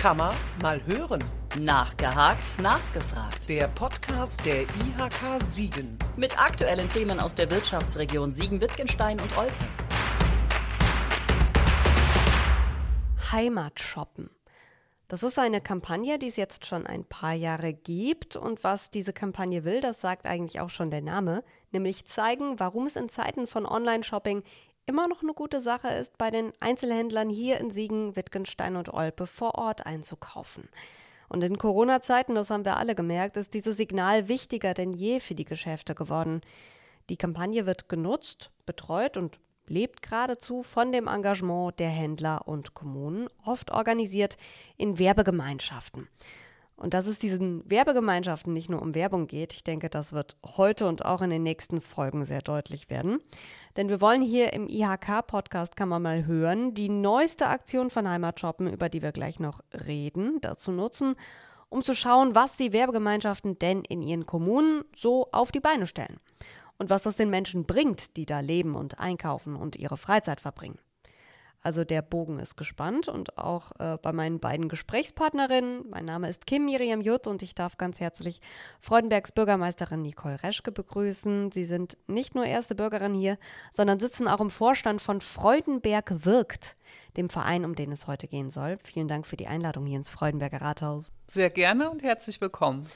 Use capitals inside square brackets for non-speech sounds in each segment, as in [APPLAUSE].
Kann man mal hören. Nachgehakt, nachgefragt. Der Podcast der IHK Siegen. Mit aktuellen Themen aus der Wirtschaftsregion Siegen-Wittgenstein und Olpe. Heimat shoppen. Das ist eine Kampagne, die es jetzt schon ein paar Jahre gibt. Und was diese Kampagne will, das sagt eigentlich auch schon der Name, nämlich zeigen, warum es in Zeiten von Online-Shopping immer noch eine gute Sache ist, bei den Einzelhändlern hier in Siegen, Wittgenstein und Olpe vor Ort einzukaufen. Und in Corona-Zeiten, das haben wir alle gemerkt, ist dieses Signal wichtiger denn je für die Geschäfte geworden. Die Kampagne wird genutzt, betreut und lebt geradezu von dem Engagement der Händler und Kommunen, oft organisiert in Werbegemeinschaften. Und dass es diesen Werbegemeinschaften nicht nur um Werbung geht, ich denke, das wird heute und auch in den nächsten Folgen sehr deutlich werden. Denn wir wollen hier im IHK-Podcast, kann man mal hören, die neueste Aktion von Heimatshoppen, über die wir gleich noch reden, dazu nutzen, um zu schauen, was die Werbegemeinschaften denn in ihren Kommunen so auf die Beine stellen und was das den Menschen bringt, die da leben und einkaufen und ihre Freizeit verbringen. Also der Bogen ist gespannt und auch äh, bei meinen beiden Gesprächspartnerinnen. Mein Name ist Kim Miriam Jutt und ich darf ganz herzlich Freudenbergs Bürgermeisterin Nicole Reschke begrüßen. Sie sind nicht nur erste Bürgerin hier, sondern sitzen auch im Vorstand von Freudenberg wirkt, dem Verein, um den es heute gehen soll. Vielen Dank für die Einladung hier ins Freudenberger Rathaus. Sehr gerne und herzlich willkommen.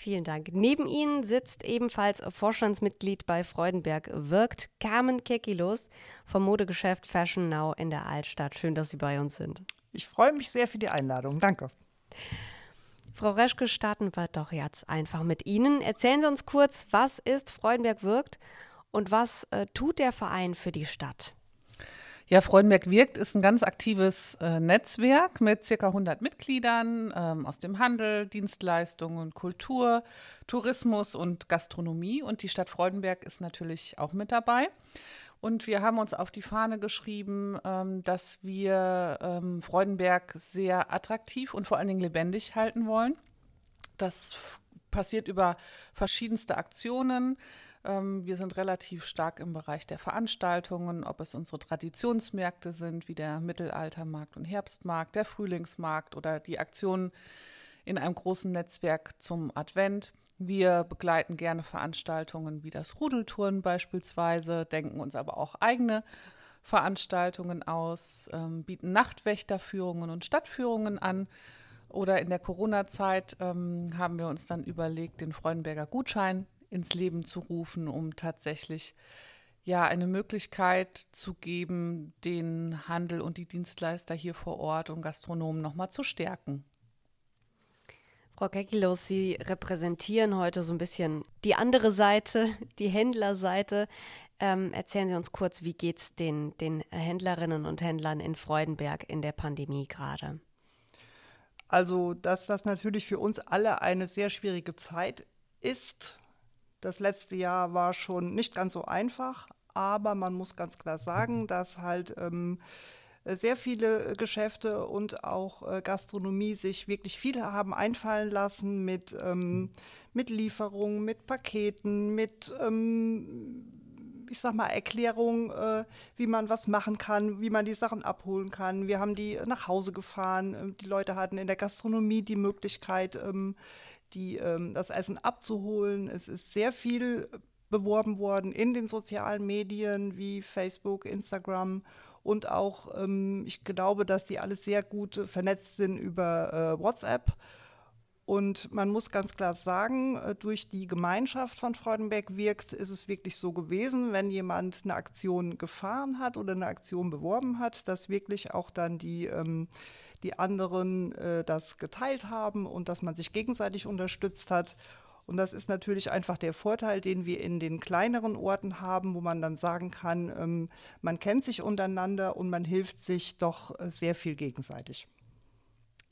Vielen Dank. Neben Ihnen sitzt ebenfalls Vorstandsmitglied bei Freudenberg wirkt Carmen Kekilos vom Modegeschäft Fashion Now in der Altstadt. Schön, dass Sie bei uns sind. Ich freue mich sehr für die Einladung. Danke. Frau Reschke, starten wir doch jetzt einfach mit Ihnen. Erzählen Sie uns kurz, was ist Freudenberg wirkt und was äh, tut der Verein für die Stadt? Ja, Freudenberg wirkt ist ein ganz aktives äh, Netzwerk mit circa 100 Mitgliedern ähm, aus dem Handel, Dienstleistungen, Kultur, Tourismus und Gastronomie. Und die Stadt Freudenberg ist natürlich auch mit dabei. Und wir haben uns auf die Fahne geschrieben, ähm, dass wir ähm, Freudenberg sehr attraktiv und vor allen Dingen lebendig halten wollen. Das passiert über verschiedenste Aktionen. Ähm, wir sind relativ stark im Bereich der Veranstaltungen, ob es unsere Traditionsmärkte sind, wie der Mittelaltermarkt und Herbstmarkt, der Frühlingsmarkt oder die Aktionen in einem großen Netzwerk zum Advent. Wir begleiten gerne Veranstaltungen wie das Rudeltouren beispielsweise, denken uns aber auch eigene Veranstaltungen aus, ähm, bieten Nachtwächterführungen und Stadtführungen an. Oder in der Corona-Zeit ähm, haben wir uns dann überlegt, den Freudenberger Gutschein ins Leben zu rufen, um tatsächlich ja eine Möglichkeit zu geben, den Handel und die Dienstleister hier vor Ort und Gastronomen nochmal zu stärken. Frau Kekilos, Sie repräsentieren heute so ein bisschen die andere Seite, die Händlerseite. Ähm, erzählen Sie uns kurz, wie geht es den, den Händlerinnen und Händlern in Freudenberg in der Pandemie gerade? Also, dass das natürlich für uns alle eine sehr schwierige Zeit ist, das letzte Jahr war schon nicht ganz so einfach, aber man muss ganz klar sagen, dass halt ähm, sehr viele Geschäfte und auch äh, Gastronomie sich wirklich viel haben einfallen lassen mit, ähm, mit Lieferungen, mit Paketen, mit ähm, ich sag mal, Erklärungen, äh, wie man was machen kann, wie man die Sachen abholen kann. Wir haben die nach Hause gefahren. Die Leute hatten in der Gastronomie die Möglichkeit, ähm, die, ähm, das Essen abzuholen. Es ist sehr viel beworben worden in den sozialen Medien wie Facebook, Instagram und auch, ähm, ich glaube, dass die alle sehr gut vernetzt sind über äh, WhatsApp. Und man muss ganz klar sagen, äh, durch die Gemeinschaft von Freudenberg wirkt, ist es wirklich so gewesen, wenn jemand eine Aktion gefahren hat oder eine Aktion beworben hat, dass wirklich auch dann die ähm, die anderen äh, das geteilt haben und dass man sich gegenseitig unterstützt hat. Und das ist natürlich einfach der Vorteil, den wir in den kleineren Orten haben, wo man dann sagen kann, ähm, man kennt sich untereinander und man hilft sich doch äh, sehr viel gegenseitig.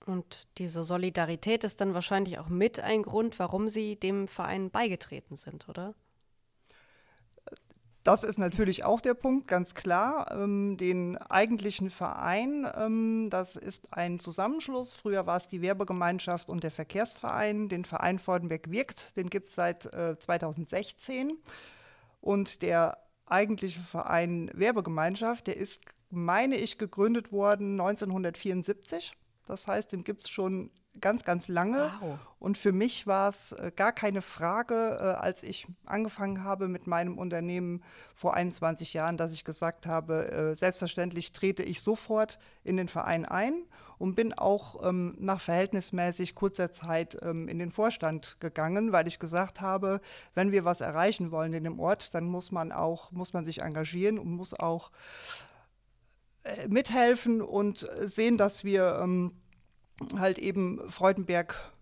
Und diese Solidarität ist dann wahrscheinlich auch mit ein Grund, warum Sie dem Verein beigetreten sind, oder? Das ist natürlich auch der Punkt, ganz klar. Ähm, den eigentlichen Verein, ähm, das ist ein Zusammenschluss. Früher war es die Werbegemeinschaft und der Verkehrsverein. Den Verein Freudenberg wirkt, den gibt es seit äh, 2016. Und der eigentliche Verein Werbegemeinschaft, der ist, meine ich, gegründet worden 1974. Das heißt, den gibt es schon ganz, ganz lange. Wow. Und für mich war es äh, gar keine Frage, äh, als ich angefangen habe mit meinem Unternehmen vor 21 Jahren, dass ich gesagt habe, äh, selbstverständlich trete ich sofort in den Verein ein und bin auch ähm, nach verhältnismäßig kurzer Zeit ähm, in den Vorstand gegangen, weil ich gesagt habe, wenn wir was erreichen wollen in dem Ort, dann muss man auch, muss man sich engagieren und muss auch mithelfen und äh, sehen, dass wir ähm, halt eben Freudenberg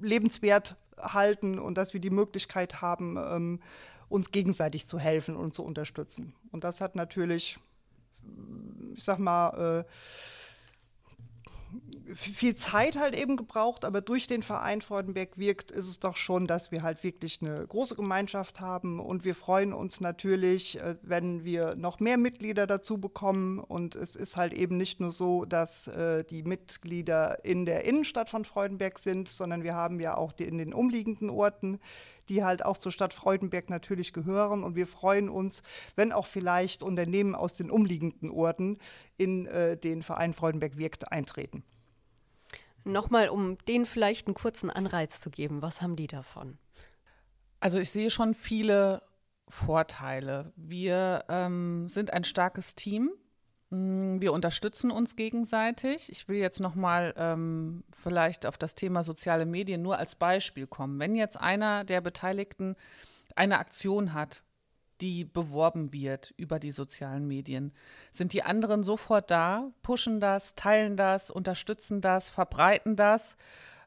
lebenswert halten und dass wir die Möglichkeit haben, ähm, uns gegenseitig zu helfen und zu unterstützen. Und das hat natürlich, ich sag mal, äh, viel Zeit halt eben gebraucht, aber durch den Verein Freudenberg wirkt, ist es doch schon, dass wir halt wirklich eine große Gemeinschaft haben. Und wir freuen uns natürlich, äh, wenn wir noch mehr Mitglieder dazu bekommen. Und es ist halt eben nicht nur so, dass äh, die Mitglieder in der Innenstadt von Freudenberg sind, sondern wir haben ja auch die in den umliegenden Orten die halt auch zur Stadt Freudenberg natürlich gehören. Und wir freuen uns, wenn auch vielleicht Unternehmen aus den umliegenden Orten in äh, den Verein Freudenberg wirkt eintreten. Nochmal, um denen vielleicht einen kurzen Anreiz zu geben, was haben die davon? Also ich sehe schon viele Vorteile. Wir ähm, sind ein starkes Team. Mm, Wir unterstützen uns gegenseitig. Ich will jetzt noch mal ähm, vielleicht auf das Thema soziale Medien nur als Beispiel kommen. Wenn jetzt einer der Beteiligten eine Aktion hat, die beworben wird über die sozialen Medien, sind die anderen sofort da, pushen das, teilen das, unterstützen das, verbreiten das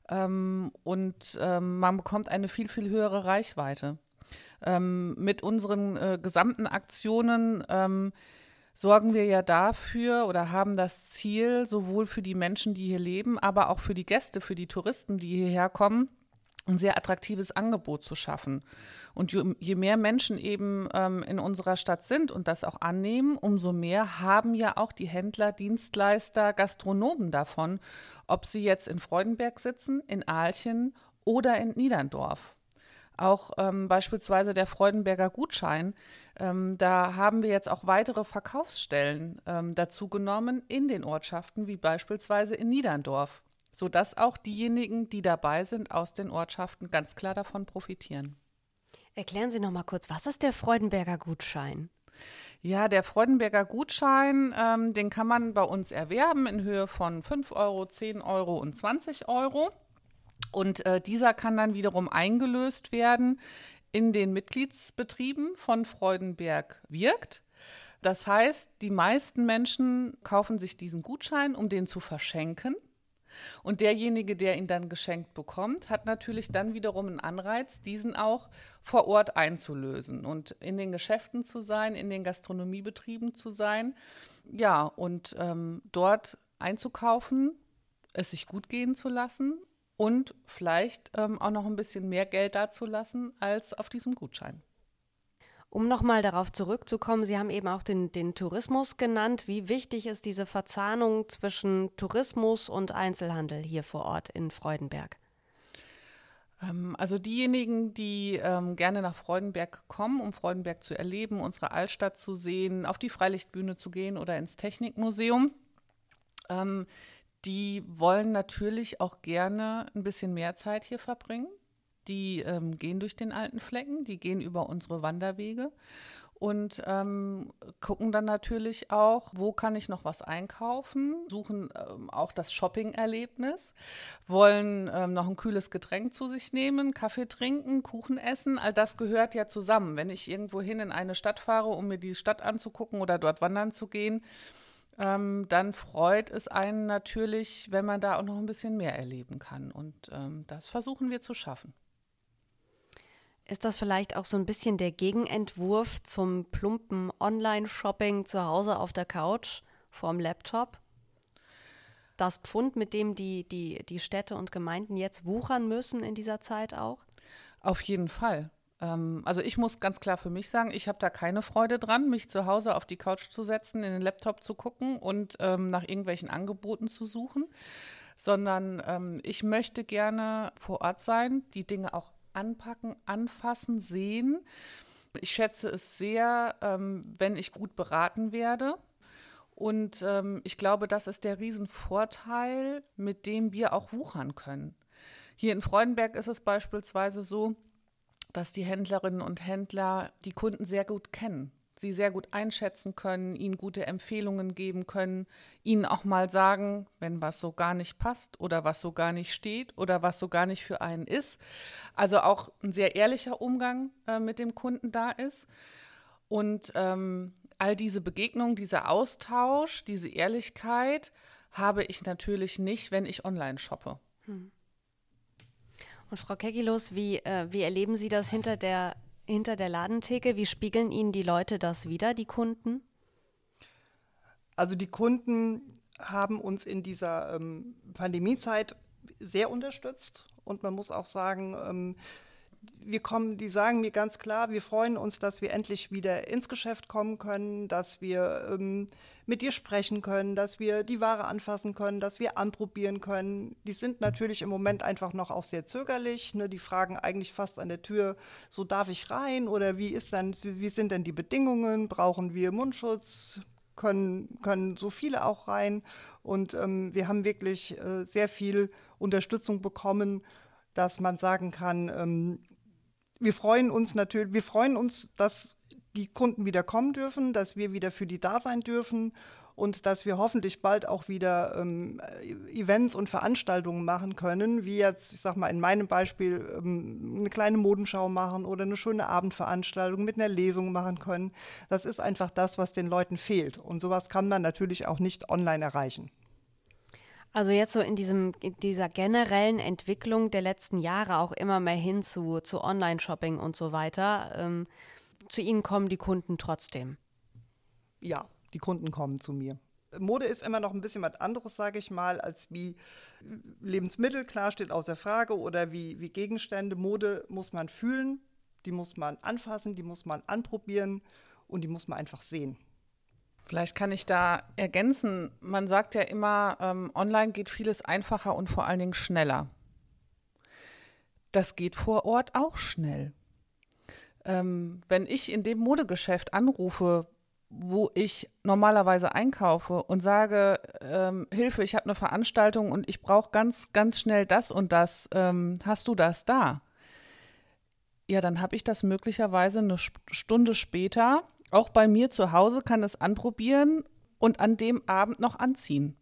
ähm, und ähm, man bekommt eine viel, viel höhere Reichweite. Ähm, mit unseren äh, gesamten Aktionen ähm, sorgen wir ja dafür oder haben das Ziel, sowohl für die Menschen, die hier leben, aber auch für die Gäste, für die Touristen, die hierher kommen, ein sehr attraktives Angebot zu schaffen. Und je, mehr Menschen eben ähm, in unserer Stadt sind und das auch annehmen, umso mehr haben ja auch die Händler, Dienstleister, Gastronomen davon, ob sie jetzt in Freudenberg sitzen, in Aalchen oder in Niederndorf. Auch ähm, beispielsweise der Freudenberger Gutschein. Ähm, da haben wir jetzt auch weitere Verkaufsstellen ähm, dazu genommen in den Ortschaften, wie beispielsweise in Niederndorf, sodass auch diejenigen, die dabei sind aus den Ortschaften, ganz klar davon profitieren. Erklären Sie noch mal kurz, was ist der Freudenberger Gutschein? Ja, der Freudenberger Gutschein, ähm, den kann man bei uns erwerben in Höhe von 5 Euro, 10 Euro und 20 Euro. Und äh, dieser kann dann wiederum eingelöst werden in den Mitgliedsbetrieben von Freudenberg wirkt. Das heißt, die meisten Menschen kaufen sich diesen Gutschein, um den zu verschenken. Und derjenige, der ihn dann geschenkt bekommt, hat natürlich dann wiederum einen Anreiz, diesen auch vor Ort einzulösen und in den Geschäften zu sein, in den Gastronomiebetrieben zu sein. Ja, und ähm, dort einzukaufen, es sich gut gehen zu lassen und vielleicht ähm, auch noch ein bisschen mehr Geld dazulassen als auf diesem Gutschein. Um nochmal darauf zurückzukommen, Sie haben eben auch den, den Tourismus genannt. Wie wichtig ist diese Verzahnung zwischen Tourismus und Einzelhandel hier vor Ort in Freudenberg? Ähm, Also diejenigen, die ähm, gerne nach Freudenberg kommen, um Freudenberg zu erleben, unsere Altstadt zu sehen, auf die Freilichtbühne zu gehen oder ins Technikmuseum, ähm, die wollen natürlich auch gerne ein bisschen mehr Zeit hier verbringen. Die ähm, gehen durch den alten Flecken, die gehen über unsere Wanderwege und ähm, gucken dann natürlich auch, wo kann ich noch was einkaufen, suchen ähm, auch das Shopping-Erlebnis, wollen ähm, noch ein kühles Getränk zu sich nehmen, Kaffee trinken, Kuchen essen. All das gehört ja zusammen. Wenn ich irgendwo hin in eine Stadt fahre, um mir die Stadt anzugucken oder dort wandern zu gehen, ähm, dann freut es einen natürlich, wenn man da auch noch ein bisschen mehr erleben kann. Und ähm, das versuchen wir zu schaffen. Ist das vielleicht auch so ein bisschen der Gegenentwurf zum plumpen Online-Shopping zu Hause auf der Couch vorm Laptop? Das Pfund, mit dem die, die, die Städte und Gemeinden jetzt wuchern müssen in dieser Zeit auch? Auf jeden Fall. Ähm, also ich muss ganz klar für mich sagen, ich habe da keine Freude dran, mich zu Hause auf die Couch zu setzen, in den Laptop zu gucken und ähm, nach irgendwelchen Angeboten zu suchen, sondern ähm, ich möchte gerne vor Ort sein, die Dinge auch anpacken, anfassen, sehen. Ich schätze es sehr, ähm, wenn ich gut beraten werde Und ähm, ich glaube, das ist der Riesenvorteil, mit dem wir auch wuchern können. Hier in Freudenberg ist es beispielsweise so, dass die Händlerinnen und Händler die Kunden sehr gut kennen sie sehr gut einschätzen können, ihnen gute Empfehlungen geben können, ihnen auch mal sagen, wenn was so gar nicht passt oder was so gar nicht steht oder was so gar nicht für einen ist. Also auch ein sehr ehrlicher Umgang äh, mit dem Kunden da ist. Und ähm, all diese Begegnungen, dieser Austausch, diese Ehrlichkeit habe ich natürlich nicht, wenn ich online shoppe. Hm. Und Frau Kekilos, wie, äh, wie erleben Sie das hinter der hinter der Ladentheke? Wie spiegeln Ihnen die Leute das wieder, die Kunden? Also die Kunden haben uns in dieser ähm, Pandemiezeit sehr unterstützt und man muss auch sagen, ähm, wir kommen, die sagen mir ganz klar, wir freuen uns, dass wir endlich wieder ins Geschäft kommen können, dass wir ähm, mit dir sprechen können, dass wir die Ware anfassen können, dass wir anprobieren können. Die sind natürlich im Moment einfach noch auch sehr zögerlich. Ne? Die fragen eigentlich fast an der Tür, so darf ich rein oder wie ist dann, wie sind denn die Bedingungen? Brauchen wir Mundschutz? Können, können so viele auch rein? Und ähm, wir haben wirklich äh, sehr viel Unterstützung bekommen dass man sagen kann, ähm, wir freuen uns natürlich, wir freuen uns, dass die Kunden wieder kommen dürfen, dass wir wieder für die da sein dürfen und dass wir hoffentlich bald auch wieder ähm, Events und Veranstaltungen machen können, wie jetzt, ich sag mal, in meinem Beispiel ähm, eine kleine Modenschau machen oder eine schöne Abendveranstaltung mit einer Lesung machen können. Das ist einfach das, was den Leuten fehlt. Und sowas kann man natürlich auch nicht online erreichen. Also jetzt so in diesem, in dieser generellen Entwicklung der letzten Jahre auch immer mehr hin zu, zu Online-Shopping und so weiter. Ähm, zu Ihnen kommen die Kunden trotzdem. Ja, die Kunden kommen zu mir. Mode ist immer noch ein bisschen was anderes, sage ich mal, als wie Lebensmittel, klar steht außer Frage, oder wie, wie Gegenstände. Mode muss man fühlen, die muss man anfassen, die muss man anprobieren und die muss man einfach sehen. Vielleicht kann ich da ergänzen, man sagt ja immer, ähm, online geht vieles einfacher und vor allen Dingen schneller. Das geht vor Ort auch schnell. Ähm, wenn ich in dem Modegeschäft anrufe, wo ich normalerweise einkaufe und sage, ähm, Hilfe, ich habe eine Veranstaltung und ich brauche ganz, ganz schnell das und das, ähm, hast du das da? Ja, dann habe ich das möglicherweise eine Stunde später auch bei mir zu Hause kann es anprobieren und an dem Abend noch anziehen.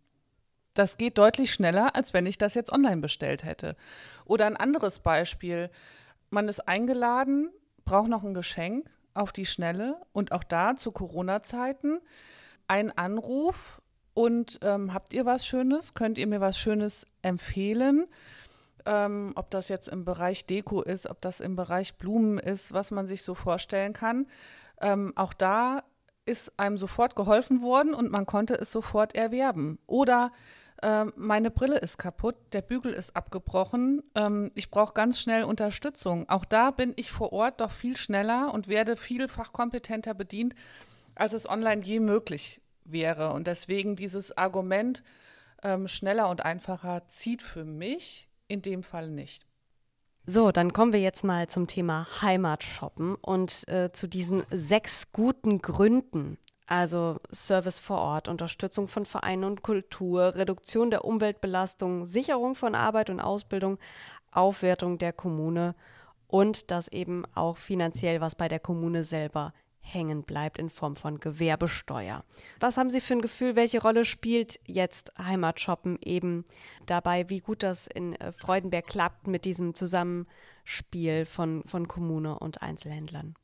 Das geht deutlich schneller, als wenn ich das jetzt online bestellt hätte. Oder ein anderes Beispiel. Man ist eingeladen, braucht noch ein Geschenk auf die Schnelle und auch da zu Corona-Zeiten ein Anruf und ähm, habt ihr was Schönes? Könnt ihr mir was Schönes empfehlen? Ähm, ob das jetzt im Bereich Deko ist, ob das im Bereich Blumen ist, was man sich so vorstellen kann. Ähm, auch da ist einem sofort geholfen worden und man konnte es sofort erwerben. Oder äh, meine Brille ist kaputt, der Bügel ist abgebrochen, ähm, ich brauche ganz schnell Unterstützung. Auch da bin ich vor Ort doch viel schneller und werde vielfach kompetenter bedient, als es online je möglich wäre. Und deswegen dieses Argument ähm, schneller und einfacher zieht für mich in dem Fall nicht. So, dann kommen wir jetzt mal zum Thema Heimatshoppen und äh, zu diesen sechs guten Gründen. Also Service vor Ort, Unterstützung von Vereinen und Kultur, Reduktion der Umweltbelastung, Sicherung von Arbeit und Ausbildung, Aufwertung der Kommune und dass eben auch finanziell was bei der Kommune selber hängen bleibt in Form von Gewerbesteuer. Was haben Sie für ein Gefühl, welche Rolle spielt jetzt Heimatshoppen eben dabei, wie gut das in äh, Freudenberg klappt mit diesem Zusammenspiel von, von Kommune und Einzelhändlern?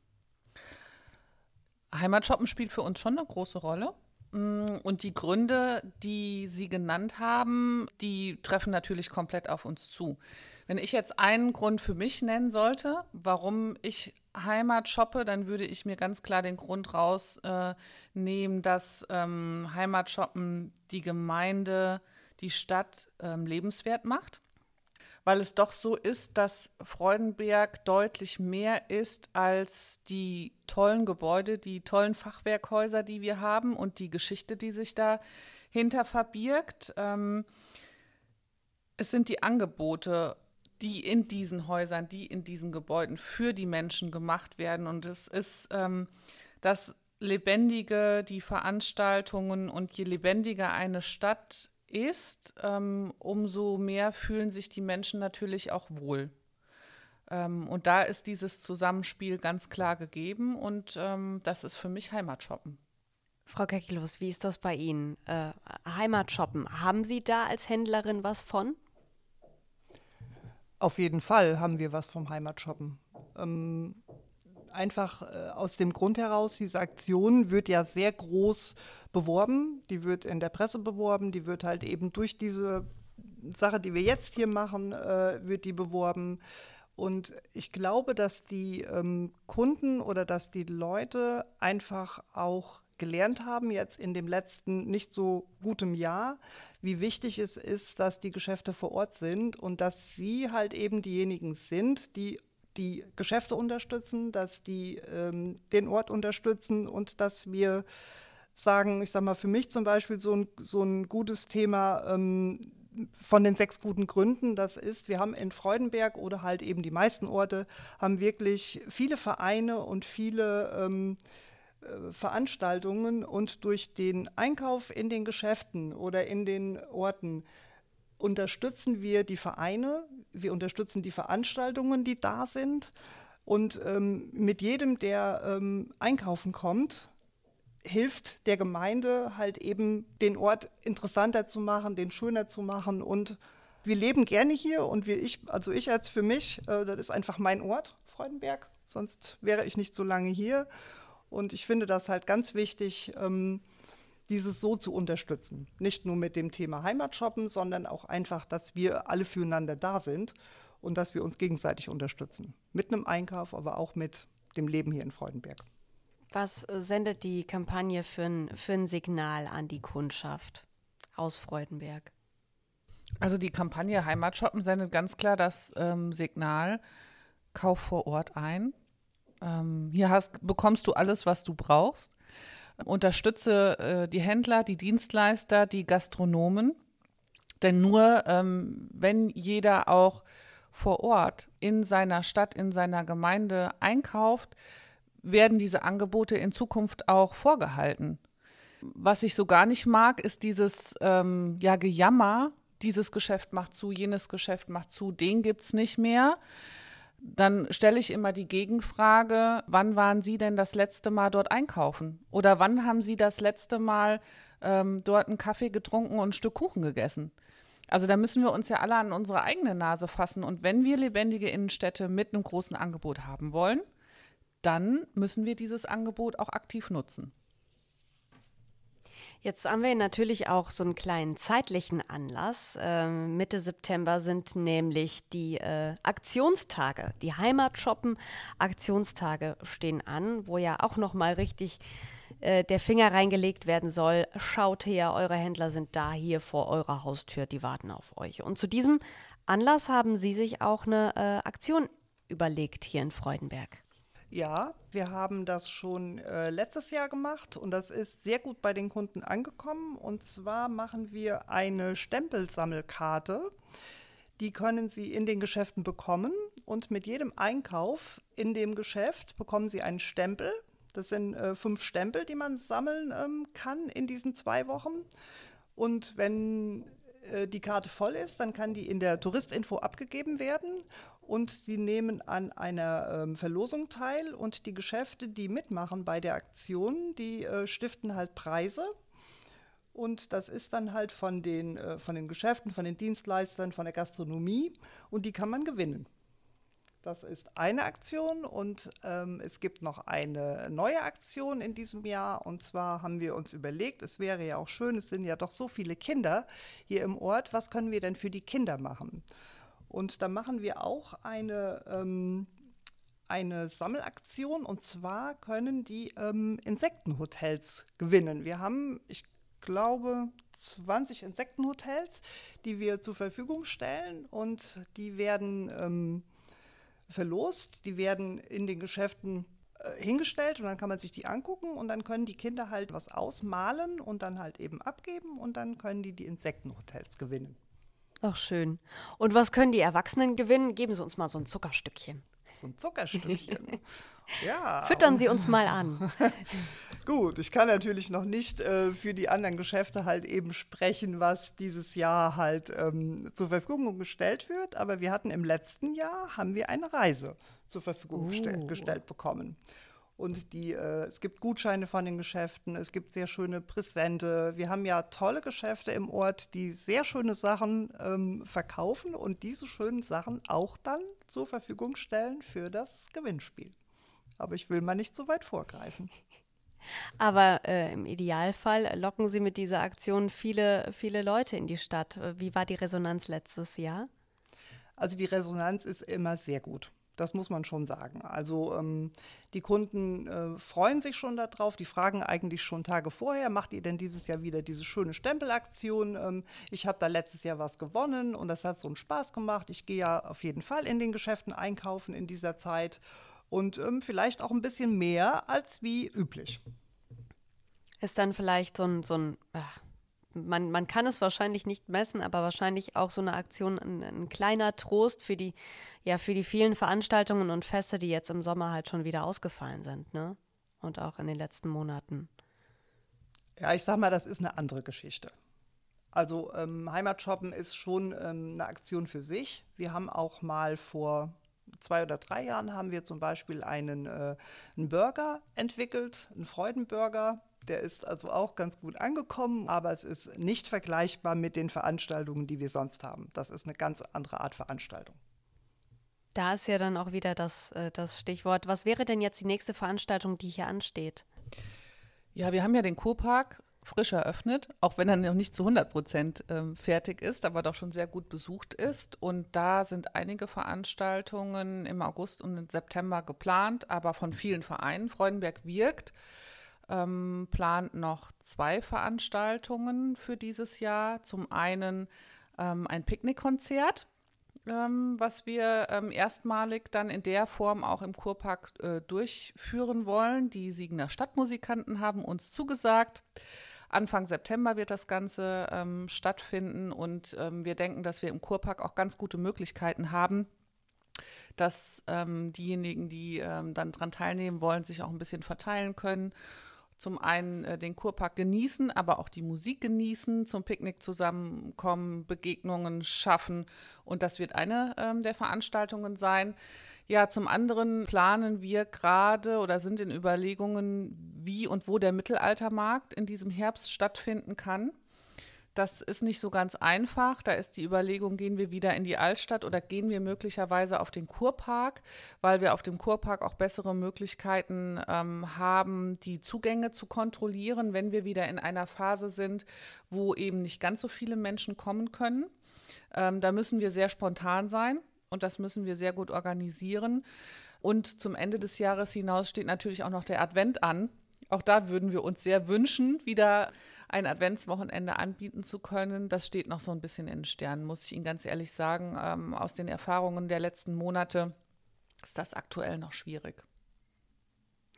Heimatshoppen spielt für uns schon eine große Rolle. Mm, und die Gründe, die Sie genannt haben, die treffen natürlich komplett auf uns zu. Wenn ich jetzt einen Grund für mich nennen sollte, warum ich Heimat shoppe, dann würde ich mir ganz klar den Grund rausnehmen, äh, dass ähm, Heimatshoppen die Gemeinde, die Stadt ähm, lebenswert macht. Weil es doch so ist, dass Freudenberg deutlich mehr ist als die tollen Gebäude, die tollen Fachwerkhäuser, die wir haben und die Geschichte, die sich dahinter verbirgt. Ähm, es sind die Angebote die in diesen Häusern, die in diesen Gebäuden für die Menschen gemacht werden. Und es ist ähm, das lebendiger die Veranstaltungen und je lebendiger eine Stadt ist, ähm, umso mehr fühlen sich die Menschen natürlich auch wohl. Ähm, und da ist dieses Zusammenspiel ganz klar gegeben und ähm, das ist für mich Heimatshoppen. Frau Kekilus, wie ist das bei Ihnen? Äh, Heimatshoppen, haben Sie da als Händlerin was von? Auf jeden Fall haben wir was vom Heimatshoppen. Ähm, einfach äh, aus dem Grund heraus, diese Aktion wird ja sehr groß beworben, die wird in der Presse beworben, die wird halt eben durch diese Sache, die wir jetzt hier machen, äh, wird die beworben. Und ich glaube, dass die ähm, Kunden oder dass die Leute einfach auch gelernt haben, jetzt in dem letzten nicht so gutem Jahr, wie wichtig es ist, dass die Geschäfte vor Ort sind und dass sie halt eben diejenigen sind, die die Geschäfte unterstützen, dass die ähm, den Ort unterstützen und dass wir sagen, ich sage mal, für mich zum Beispiel so ein, so ein gutes Thema ähm, von den sechs guten Gründen, das ist, wir haben in Freudenberg oder halt eben die meisten Orte, haben wirklich viele Vereine und viele ähm, äh, Veranstaltungen und durch den Einkauf in den Geschäften oder in den Orten unterstützen wir die Vereine, wir unterstützen die Veranstaltungen, die da sind. Und ähm, mit jedem, der ähm, einkaufen kommt, hilft der Gemeinde halt eben den Ort interessanter zu machen, den schöner zu machen. Und wir leben gerne hier und wir, ich, also ich als für mich, äh, das ist einfach mein Ort, Freudenberg. Sonst wäre ich nicht so lange hier. Und ich finde das halt ganz wichtig, ähm, dieses so zu unterstützen. Nicht nur mit dem Thema Heimatshoppen, sondern auch einfach, dass wir alle füreinander da sind und dass wir uns gegenseitig unterstützen. Mit einem Einkauf, aber auch mit dem Leben hier in Freudenberg. Was äh, sendet die Kampagne für ein, für ein Signal an die Kundschaft aus Freudenberg? Also die Kampagne Heimatshoppen sendet ganz klar das ähm, Signal Kauf vor Ort ein. Ähm, hier hast, bekommst du alles, was du brauchst. Unterstütze äh, die Händler, die Dienstleister, die Gastronomen. Denn nur ähm, wenn jeder auch vor Ort in seiner Stadt, in seiner Gemeinde einkauft, werden diese Angebote in Zukunft auch vorgehalten. Was ich so gar nicht mag, ist dieses ähm, ja, Gejammer, dieses Geschäft macht zu, jenes Geschäft macht zu, den gibt es nicht mehr. Dann stelle ich immer die Gegenfrage, wann waren Sie denn das letzte Mal dort einkaufen? Oder wann haben Sie das letzte Mal ähm, dort einen Kaffee getrunken und ein Stück Kuchen gegessen? Also da müssen wir uns ja alle an unsere eigene Nase fassen. Und wenn wir lebendige Innenstädte mit einem großen Angebot haben wollen, dann müssen wir dieses Angebot auch aktiv nutzen. Jetzt haben wir natürlich auch so einen kleinen zeitlichen Anlass. Ähm, Mitte September sind nämlich die äh, Aktionstage, die Heimatshoppen-Aktionstage stehen an, wo ja auch noch mal richtig äh, der Finger reingelegt werden soll. Schaut her, eure Händler sind da hier vor eurer Haustür, die warten auf euch. Und zu diesem Anlass haben Sie sich auch eine äh, Aktion überlegt hier in Freudenberg. Ja, wir haben das schon äh, letztes Jahr gemacht und das ist sehr gut bei den Kunden angekommen. Und zwar machen wir eine Stempelsammelkarte. Die können Sie in den Geschäften bekommen und mit jedem Einkauf in dem Geschäft bekommen Sie einen Stempel. Das sind äh, fünf Stempel, die man sammeln ähm, kann in diesen zwei Wochen. Und wenn äh, die Karte voll ist, dann kann die in der Touristinfo abgegeben werden und sie nehmen an einer ähm, Verlosung teil und die Geschäfte, die mitmachen bei der Aktion, die äh, stiften halt Preise. Und das ist dann halt von den, äh, von den Geschäften, von den Dienstleistern, von der Gastronomie und die kann man gewinnen. Das ist eine Aktion und ähm, es gibt noch eine neue Aktion in diesem Jahr. Und zwar haben wir uns überlegt, es wäre ja auch schön, es sind ja doch so viele Kinder hier im Ort, was können wir denn für die Kinder machen? Und da machen wir auch eine, ähm, eine Sammelaktion und zwar können die ähm, Insektenhotels gewinnen. Wir haben, ich glaube, 20 Insektenhotels, die wir zur Verfügung stellen und die werden ähm, verlost. Die werden in den Geschäften äh, hingestellt und dann kann man sich die angucken und dann können die Kinder halt was ausmalen und dann halt eben abgeben und dann können die die Insektenhotels gewinnen. Ach schön. Und was können die Erwachsenen gewinnen? Geben Sie uns mal so ein Zuckerstückchen. So ein Zuckerstückchen. [LAUGHS] ja. Füttern Sie uns mal an. [LAUGHS] Gut, ich kann natürlich noch nicht äh, für die anderen Geschäfte halt eben sprechen, was dieses Jahr halt ähm, zur Verfügung gestellt wird. Aber wir hatten im letzten Jahr, haben wir eine Reise zur Verfügung gestell gestellt bekommen. Und die, äh, es gibt Gutscheine von den Geschäften, es gibt sehr schöne Präsente. Wir haben ja tolle Geschäfte im Ort, die sehr schöne Sachen ähm, verkaufen und diese schönen Sachen auch dann zur Verfügung stellen für das Gewinnspiel. Aber ich will mal nicht so weit vorgreifen. Aber äh, im Idealfall locken Sie mit dieser Aktion viele, viele Leute in die Stadt. Wie war die Resonanz letztes Jahr? Also die Resonanz ist immer sehr gut. Das muss man schon sagen. Also ähm, die Kunden äh, freuen sich schon darauf. Die fragen eigentlich schon Tage vorher, macht ihr denn dieses Jahr wieder diese schöne Stempelaktion? Ähm, ich habe da letztes Jahr was gewonnen und das hat so einen Spaß gemacht. Ich gehe ja auf jeden Fall in den Geschäften einkaufen in dieser Zeit und ähm, vielleicht auch ein bisschen mehr als wie üblich. Ist dann vielleicht so ein, so ein ach, man, man kann es wahrscheinlich nicht messen, aber wahrscheinlich auch so eine Aktion ein, ein, kleiner Trost für die, ja, für die vielen Veranstaltungen und Feste, die jetzt im Sommer halt schon wieder ausgefallen sind, ne? Und auch in den letzten Monaten. Ja, ich sag mal, das ist eine andere Geschichte. Also ähm, Heimatshoppen ist schon ähm, eine Aktion für sich. Wir haben auch mal vor zwei oder drei Jahren haben wir zum Beispiel einen, äh, einen Burger entwickelt, einen Freudenburger. Der ist also auch ganz gut angekommen, aber es ist nicht vergleichbar mit den Veranstaltungen, die wir sonst haben. Das ist eine ganz andere Art Veranstaltung. Da ist ja dann auch wieder das, äh, das Stichwort. Was wäre denn jetzt die nächste Veranstaltung, die hier ansteht? Ja, wir haben ja den Kurpark frisch eröffnet, auch wenn er noch nicht zu 100 Prozent ähm, fertig ist, aber doch schon sehr gut besucht ist. Und da sind einige Veranstaltungen im August und im September geplant, aber von vielen Vereinen. Freudenberg wirkt, ähm, plant noch zwei Veranstaltungen für dieses Jahr. Zum einen ähm, ein Picknickkonzert ähm, was wir ähm, erstmalig dann in der Form auch im Kurpark äh, durchführen wollen. Die Siegener Stadtmusikanten haben uns zugesagt. Anfang September wird das Ganze ähm, stattfinden und ähm, wir denken, dass wir im Kurpark auch ganz gute Möglichkeiten haben, dass diejenigen, die dann daran teilnehmen wollen, sich auch ein bisschen verteilen können. Zum einen äh, den Kurpark genießen, aber auch die Musik genießen, zum Picknick zusammenkommen, Begegnungen schaffen. Und das wird eine ähm, der Veranstaltungen sein. Ja, zum anderen planen wir gerade oder sind in Überlegungen, wie und wo der Mittelaltermarkt in diesem Herbst stattfinden kann. Das ist nicht so ganz einfach. Da ist die Überlegung, gehen wir wieder in die Altstadt oder gehen wir möglicherweise auf den Kurpark, weil wir auf dem Kurpark auch bessere Möglichkeiten ähm, haben, die Zugänge zu kontrollieren, wenn wir wieder in einer Phase sind, wo eben nicht ganz so viele Menschen kommen können. Ähm, da müssen wir sehr spontan sein und das müssen wir sehr gut organisieren. Und zum Ende des Jahres hinaus steht natürlich auch noch der Advent an. Auch da würden wir uns sehr wünschen, wieder ein Adventswochenende anbieten zu können. Das steht noch so ein bisschen in den Sternen, muss ich Ihnen ganz ehrlich sagen. Ähm, aus den Erfahrungen der letzten Monate ist das aktuell noch schwierig.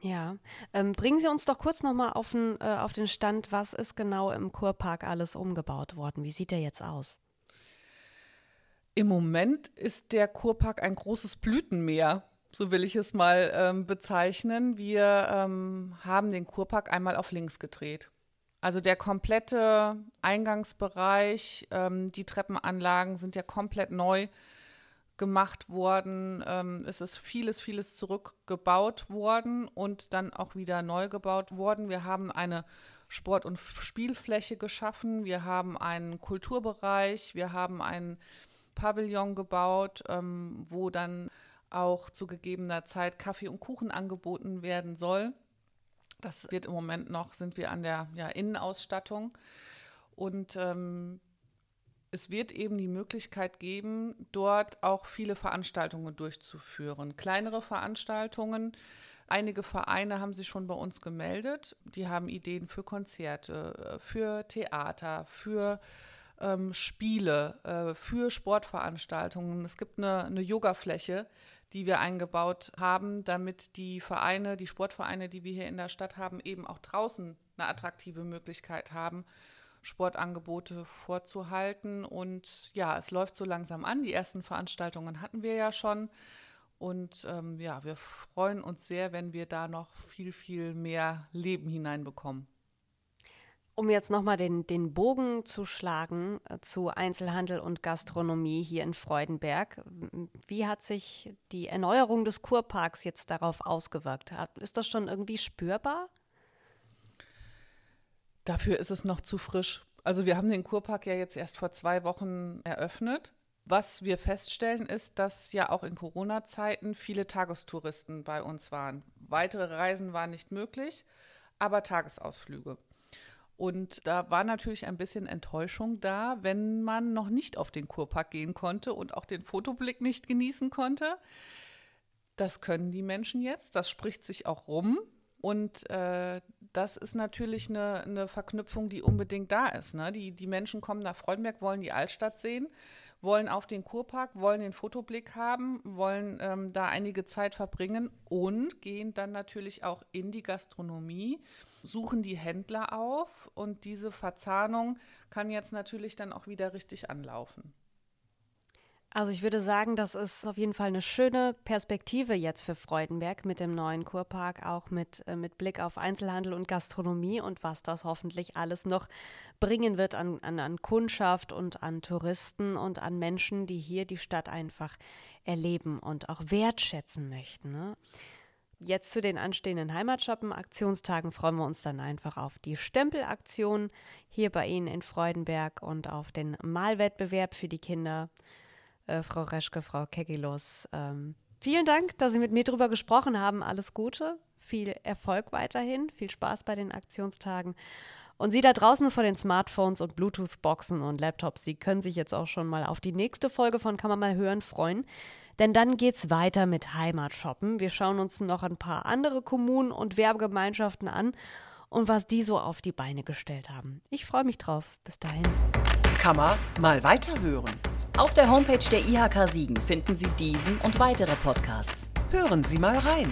Ja, ähm, bringen Sie uns doch kurz nochmal auf, äh, auf den Stand, was ist genau im Kurpark alles umgebaut worden? Wie sieht der jetzt aus? Im Moment ist der Kurpark ein großes Blütenmeer, so will ich es mal ähm, bezeichnen. Wir ähm, haben den Kurpark einmal auf links gedreht. Also der komplette Eingangsbereich, ähm, die Treppenanlagen sind ja komplett neu gemacht worden. Ähm, es ist vieles, vieles zurückgebaut worden und dann auch wieder neu gebaut worden. Wir haben eine Sport- und Spielfläche geschaffen. Wir haben einen Kulturbereich. Wir haben einen Pavillon gebaut, ähm, wo dann auch zu gegebener Zeit Kaffee und Kuchen angeboten werden soll. Das wird im Moment noch, sind wir an der ja, Innenausstattung. Und ähm, es wird eben die Möglichkeit geben, dort auch viele Veranstaltungen durchzuführen. Kleinere Veranstaltungen. Einige Vereine haben sich schon bei uns gemeldet. Die haben Ideen für Konzerte, für Theater, für ähm, Spiele, äh, für Sportveranstaltungen. Es gibt eine, eine Yoga-Fläche, die wir eingebaut haben, damit die Vereine, die Sportvereine, die wir hier in der Stadt haben, eben auch draußen eine attraktive Möglichkeit haben, Sportangebote vorzuhalten. Und ja, es läuft so langsam an. Die ersten Veranstaltungen hatten wir ja schon. Und ähm, ja, wir freuen uns sehr, wenn wir da noch viel, viel mehr Leben hineinbekommen. Um jetzt nochmal den, den Bogen zu schlagen äh, zu Einzelhandel und Gastronomie hier in Freudenberg, wie hat sich die Erneuerung des Kurparks jetzt darauf ausgewirkt? Ist das schon irgendwie spürbar? Dafür ist es noch zu frisch. Also wir haben den Kurpark ja jetzt erst vor zwei Wochen eröffnet. Was wir feststellen, ist, dass ja auch in Corona-Zeiten viele Tagestouristen bei uns waren. Weitere Reisen waren nicht möglich, aber Tagesausflüge. Und da war natürlich ein bisschen Enttäuschung da, wenn man noch nicht auf den Kurpark gehen konnte und auch den Fotoblick nicht genießen konnte. Das können die Menschen jetzt, das spricht sich auch rum. Und äh, das ist natürlich eine, eine, Verknüpfung, die unbedingt da ist. Ne? Die, die Menschen kommen nach Freudenberg, wollen die Altstadt sehen, wollen auf den Kurpark, wollen den Fotoblick haben, wollen ähm, da einige Zeit verbringen und gehen dann natürlich auch in die Gastronomie, suchen die Händler auf und diese Verzahnung kann jetzt natürlich dann auch wieder richtig anlaufen. Also ich würde sagen, das ist auf jeden Fall eine schöne Perspektive jetzt für Freudenberg mit dem neuen Kurpark, auch mit, äh, mit Blick auf Einzelhandel und Gastronomie und was das hoffentlich alles noch bringen wird an, an, an Kundschaft und an Touristen und an Menschen, die hier die Stadt einfach erleben und auch wertschätzen möchten. Ne? Jetzt zu den anstehenden Heimatshoppen-Aktionstagen freuen wir uns dann einfach auf die Stempelaktion hier bei Ihnen in Freudenberg und auf den Malwettbewerb für die Kinder äh, Frau Reschke, Frau Kekilos. Ähm, vielen Dank, dass Sie mit mir darüber gesprochen haben. Alles Gute, viel Erfolg weiterhin, viel Spaß bei den Aktionstagen. Und Sie da draußen vor den Smartphones und Bluetooth-Boxen und Laptops, Sie können sich jetzt auch schon mal auf die nächste Folge von Kann man mal hören freuen. Denn dann geht's weiter mit Heimatshoppen. Wir schauen uns noch ein paar andere Kommunen und Werbegemeinschaften an und was die so auf die Beine gestellt haben. Ich freue mich drauf. Bis dahin. Kann man mal weiterhören. Auf der Homepage der IHK Siegen finden Sie diesen und weitere Podcasts. Hören Sie mal rein.